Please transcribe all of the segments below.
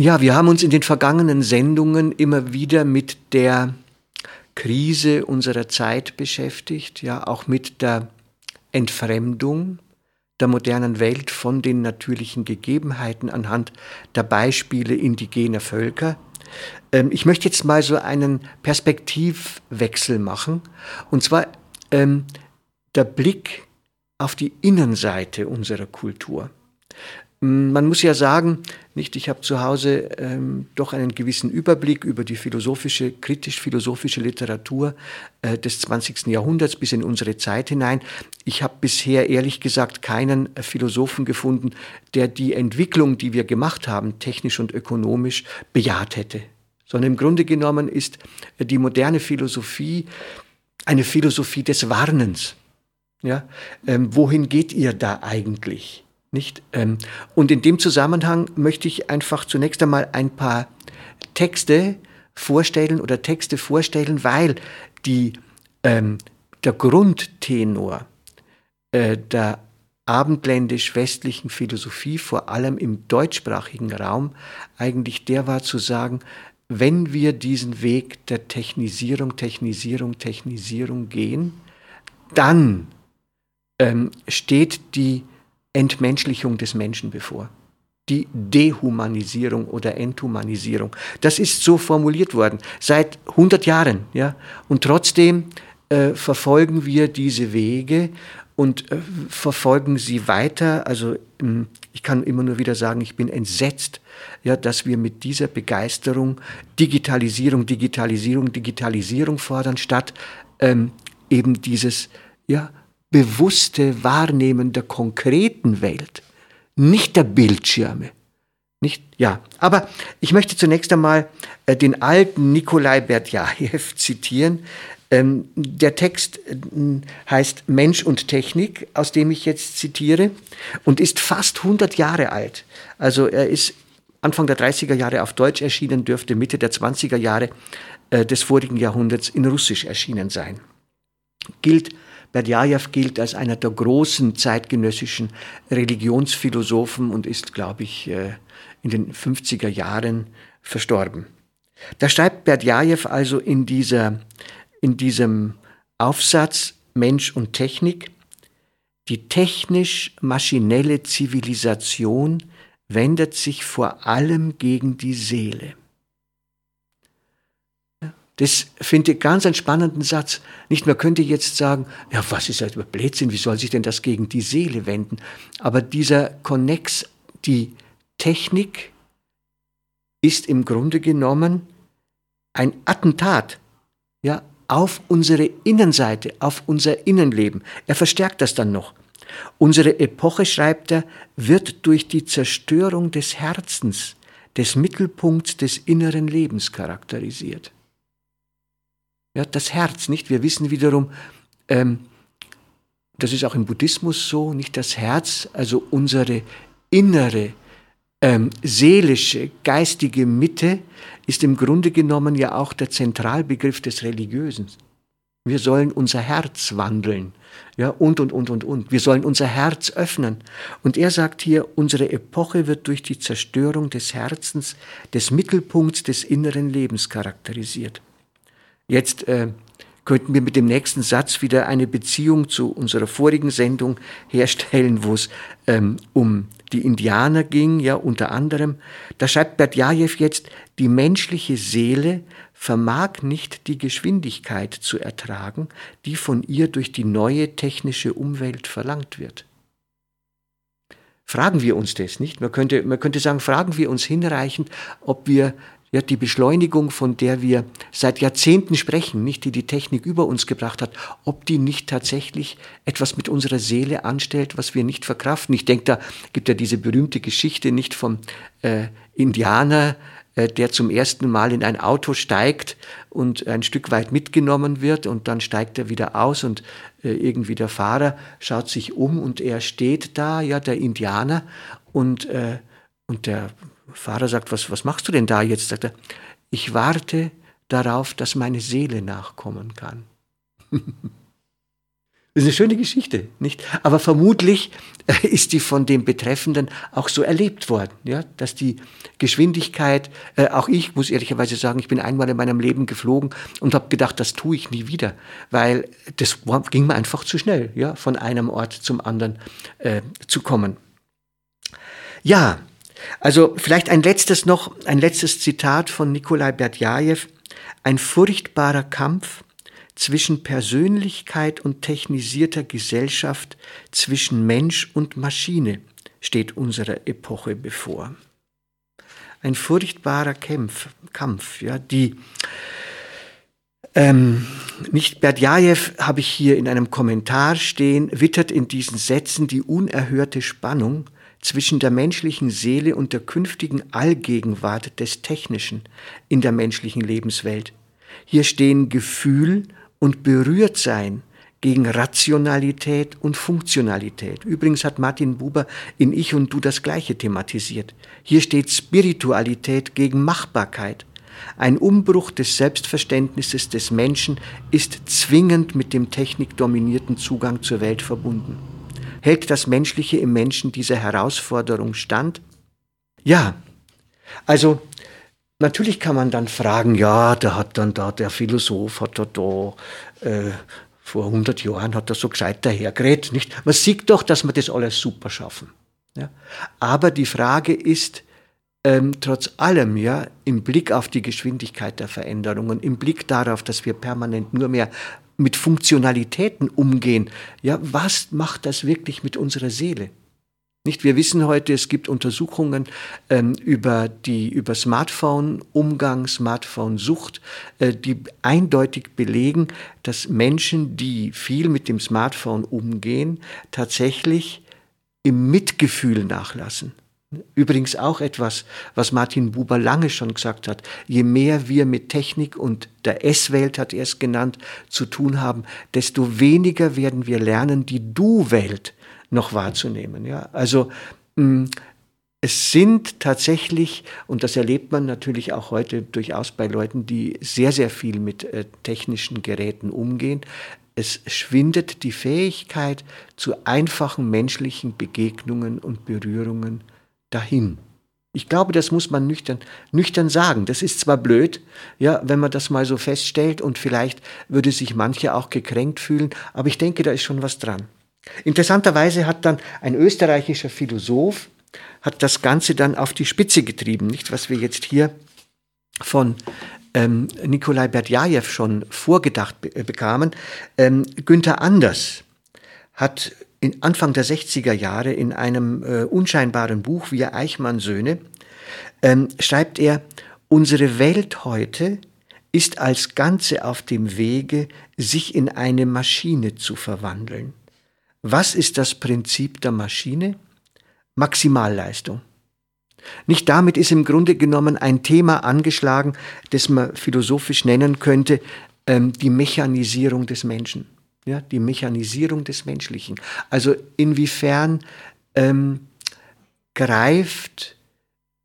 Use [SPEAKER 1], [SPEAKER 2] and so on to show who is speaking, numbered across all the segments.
[SPEAKER 1] Ja, wir haben uns in den vergangenen Sendungen immer wieder mit der Krise unserer Zeit beschäftigt, ja, auch mit der Entfremdung der modernen Welt von den natürlichen Gegebenheiten anhand der Beispiele indigener Völker. Ähm, ich möchte jetzt mal so einen Perspektivwechsel machen, und zwar ähm, der Blick auf die Innenseite unserer Kultur. Man muss ja sagen, nicht, ich habe zu Hause ähm, doch einen gewissen Überblick über die philosophische, kritisch-philosophische Literatur äh, des 20. Jahrhunderts bis in unsere Zeit hinein. Ich habe bisher ehrlich gesagt keinen Philosophen gefunden, der die Entwicklung, die wir gemacht haben, technisch und ökonomisch, bejaht hätte. Sondern im Grunde genommen ist äh, die moderne Philosophie eine Philosophie des Warnens. Ja? Ähm, wohin geht ihr da eigentlich? Nicht? Ähm, und in dem Zusammenhang möchte ich einfach zunächst einmal ein paar Texte vorstellen oder Texte vorstellen, weil die, ähm, der Grundtenor äh, der abendländisch-westlichen Philosophie, vor allem im deutschsprachigen Raum, eigentlich der war zu sagen, wenn wir diesen Weg der Technisierung, Technisierung, Technisierung gehen, dann ähm, steht die Entmenschlichung des Menschen bevor. Die Dehumanisierung oder Enthumanisierung. Das ist so formuliert worden seit 100 Jahren. Ja? Und trotzdem äh, verfolgen wir diese Wege und äh, verfolgen sie weiter. Also ähm, ich kann immer nur wieder sagen, ich bin entsetzt, ja, dass wir mit dieser Begeisterung Digitalisierung, Digitalisierung, Digitalisierung fordern, statt ähm, eben dieses ja, bewusste Wahrnehmen der konkreten Welt, nicht der Bildschirme. Nicht? Ja, aber ich möchte zunächst einmal äh, den alten Nikolai Berdjajew zitieren. Ähm, der Text äh, heißt Mensch und Technik, aus dem ich jetzt zitiere, und ist fast 100 Jahre alt. Also er ist Anfang der 30er Jahre auf Deutsch erschienen, dürfte Mitte der 20er Jahre äh, des vorigen Jahrhunderts in Russisch erschienen sein. Gilt Berdjajew gilt als einer der großen zeitgenössischen Religionsphilosophen und ist, glaube ich, äh, in den 50er Jahren verstorben. Da schreibt Berdjajew also in, dieser, in diesem Aufsatz Mensch und Technik, die technisch-maschinelle Zivilisation wendet sich vor allem gegen die Seele. Das finde ich ganz einen spannenden Satz. Nicht, man könnte jetzt sagen, ja, was ist das über Blödsinn, wie soll sich denn das gegen die Seele wenden? Aber dieser Konnex, die Technik ist im Grunde genommen ein Attentat, ja, auf unsere Innenseite, auf unser Innenleben. Er verstärkt das dann noch. Unsere Epoche, schreibt er, wird durch die Zerstörung des Herzens, des Mittelpunkts des inneren Lebens charakterisiert. Ja, das Herz, nicht? Wir wissen wiederum, ähm, das ist auch im Buddhismus so, nicht das Herz, also unsere innere, ähm, seelische, geistige Mitte ist im Grunde genommen ja auch der Zentralbegriff des Religiösen. Wir sollen unser Herz wandeln, ja, und, und, und, und, und. Wir sollen unser Herz öffnen. Und er sagt hier, unsere Epoche wird durch die Zerstörung des Herzens, des Mittelpunkts des inneren Lebens charakterisiert. Jetzt äh, könnten wir mit dem nächsten Satz wieder eine Beziehung zu unserer vorigen Sendung herstellen, wo es ähm, um die Indianer ging, ja unter anderem. Da schreibt Berdjajew jetzt, die menschliche Seele vermag nicht die Geschwindigkeit zu ertragen, die von ihr durch die neue technische Umwelt verlangt wird. Fragen wir uns das nicht? Man könnte, man könnte sagen, fragen wir uns hinreichend, ob wir ja, die Beschleunigung, von der wir seit Jahrzehnten sprechen, nicht die die Technik über uns gebracht hat, ob die nicht tatsächlich etwas mit unserer Seele anstellt, was wir nicht verkraften. Ich denke, da gibt ja diese berühmte Geschichte nicht vom äh, Indianer, äh, der zum ersten Mal in ein Auto steigt und ein Stück weit mitgenommen wird und dann steigt er wieder aus und äh, irgendwie der Fahrer schaut sich um und er steht da, ja, der Indianer und, äh, und der Fahrer sagt, was, was machst du denn da jetzt? Sagt er, ich warte darauf, dass meine Seele nachkommen kann. Das ist eine schöne Geschichte, nicht? Aber vermutlich äh, ist die von dem Betreffenden auch so erlebt worden, ja, dass die Geschwindigkeit, äh, auch ich muss ehrlicherweise sagen, ich bin einmal in meinem Leben geflogen und habe gedacht, das tue ich nie wieder, weil das ging mir einfach zu schnell, ja, von einem Ort zum anderen äh, zu kommen. Ja, also vielleicht ein letztes noch, ein letztes Zitat von Nikolai Berdjajew. Ein furchtbarer Kampf zwischen Persönlichkeit und technisierter Gesellschaft, zwischen Mensch und Maschine steht unserer Epoche bevor. Ein furchtbarer Kampf, Kampf ja, die ähm, nicht Berdjajew habe ich hier in einem Kommentar stehen, wittert in diesen Sätzen die unerhörte Spannung zwischen der menschlichen Seele und der künftigen Allgegenwart des Technischen in der menschlichen Lebenswelt. Hier stehen Gefühl und Berührtsein gegen Rationalität und Funktionalität. Übrigens hat Martin Buber in Ich und Du das Gleiche thematisiert. Hier steht Spiritualität gegen Machbarkeit. Ein Umbruch des Selbstverständnisses des Menschen ist zwingend mit dem technikdominierten Zugang zur Welt verbunden. Hält das Menschliche im Menschen dieser Herausforderung stand? Ja, also natürlich kann man dann fragen, ja, der hat dann da, der Philosoph hat da, da äh, vor 100 Jahren hat er so gescheit dahergeredet, nicht? Man sieht doch, dass wir das alles super schaffen. Ja? Aber die Frage ist, ähm, trotz allem, ja, im Blick auf die Geschwindigkeit der Veränderungen, im Blick darauf, dass wir permanent nur mehr mit Funktionalitäten umgehen. Ja, was macht das wirklich mit unserer Seele? Nicht, wir wissen heute, es gibt Untersuchungen ähm, über die über Smartphone-Umgang, Smartphone-Sucht, äh, die eindeutig belegen, dass Menschen, die viel mit dem Smartphone umgehen, tatsächlich im Mitgefühl nachlassen. Übrigens auch etwas, was Martin Buber lange schon gesagt hat. Je mehr wir mit Technik und der S-Welt, hat er es genannt, zu tun haben, desto weniger werden wir lernen, die Du-Welt noch wahrzunehmen. Ja? Also mm, es sind tatsächlich, und das erlebt man natürlich auch heute durchaus bei Leuten, die sehr, sehr viel mit äh, technischen Geräten umgehen, es schwindet die Fähigkeit zu einfachen menschlichen Begegnungen und Berührungen dahin. Ich glaube, das muss man nüchtern, nüchtern sagen. Das ist zwar blöd, ja, wenn man das mal so feststellt und vielleicht würde sich manche auch gekränkt fühlen, aber ich denke, da ist schon was dran. Interessanterweise hat dann ein österreichischer Philosoph hat das Ganze dann auf die Spitze getrieben, nicht was wir jetzt hier von ähm, Nikolai Berdjajew schon vorgedacht be bekamen. Ähm, Günther Anders hat in Anfang der 60er Jahre in einem äh, unscheinbaren Buch Wir Eichmann-Söhne ähm, schreibt er, unsere Welt heute ist als Ganze auf dem Wege, sich in eine Maschine zu verwandeln. Was ist das Prinzip der Maschine? Maximalleistung. Nicht damit ist im Grunde genommen ein Thema angeschlagen, das man philosophisch nennen könnte, ähm, die Mechanisierung des Menschen ja, die Mechanisierung des Menschlichen. Also inwiefern ähm, greift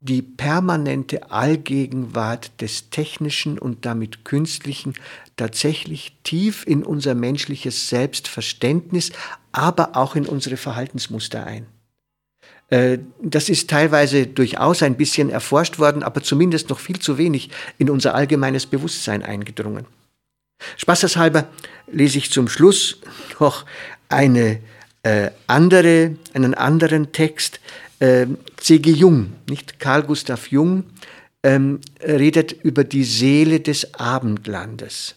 [SPEAKER 1] die permanente Allgegenwart des Technischen und damit Künstlichen tatsächlich tief in unser menschliches Selbstverständnis, aber auch in unsere Verhaltensmuster ein. Äh, das ist teilweise durchaus ein bisschen erforscht worden, aber zumindest noch viel zu wenig in unser allgemeines Bewusstsein eingedrungen. Spaßeshalber lese ich zum Schluss noch eine äh, andere, einen anderen Text. Äh, C.G. Jung, nicht Karl Gustav Jung, ähm, redet über die Seele des Abendlandes.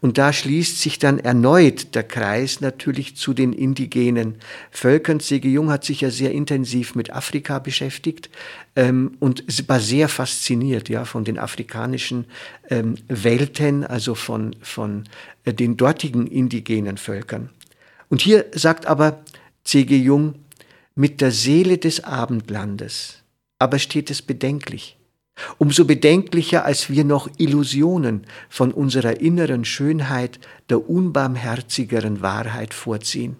[SPEAKER 1] Und da schließt sich dann erneut der Kreis natürlich zu den indigenen Völkern. C.G. Jung hat sich ja sehr intensiv mit Afrika beschäftigt ähm, und war sehr fasziniert ja, von den afrikanischen ähm, Welten, also von, von äh, den dortigen indigenen Völkern. Und hier sagt aber C.G. Jung, mit der Seele des Abendlandes aber steht es bedenklich. Umso bedenklicher, als wir noch Illusionen von unserer inneren Schönheit, der unbarmherzigeren Wahrheit vorziehen.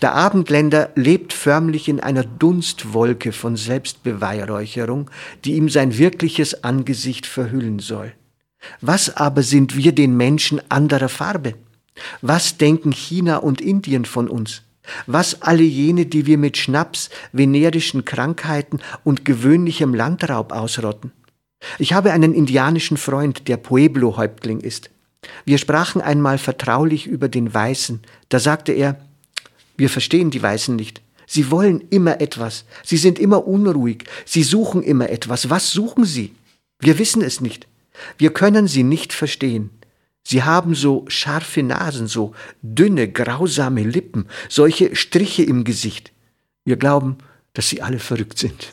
[SPEAKER 1] Der Abendländer lebt förmlich in einer Dunstwolke von Selbstbeweihräucherung, die ihm sein wirkliches Angesicht verhüllen soll. Was aber sind wir den Menschen anderer Farbe? Was denken China und Indien von uns? Was alle jene, die wir mit Schnaps, venerischen Krankheiten und gewöhnlichem Landraub ausrotten? Ich habe einen indianischen Freund, der Pueblo-Häuptling ist. Wir sprachen einmal vertraulich über den Weißen. Da sagte er, wir verstehen die Weißen nicht. Sie wollen immer etwas. Sie sind immer unruhig. Sie suchen immer etwas. Was suchen sie? Wir wissen es nicht. Wir können sie nicht verstehen. Sie haben so scharfe Nasen, so dünne, grausame Lippen, solche Striche im Gesicht. Wir glauben, dass sie alle verrückt sind.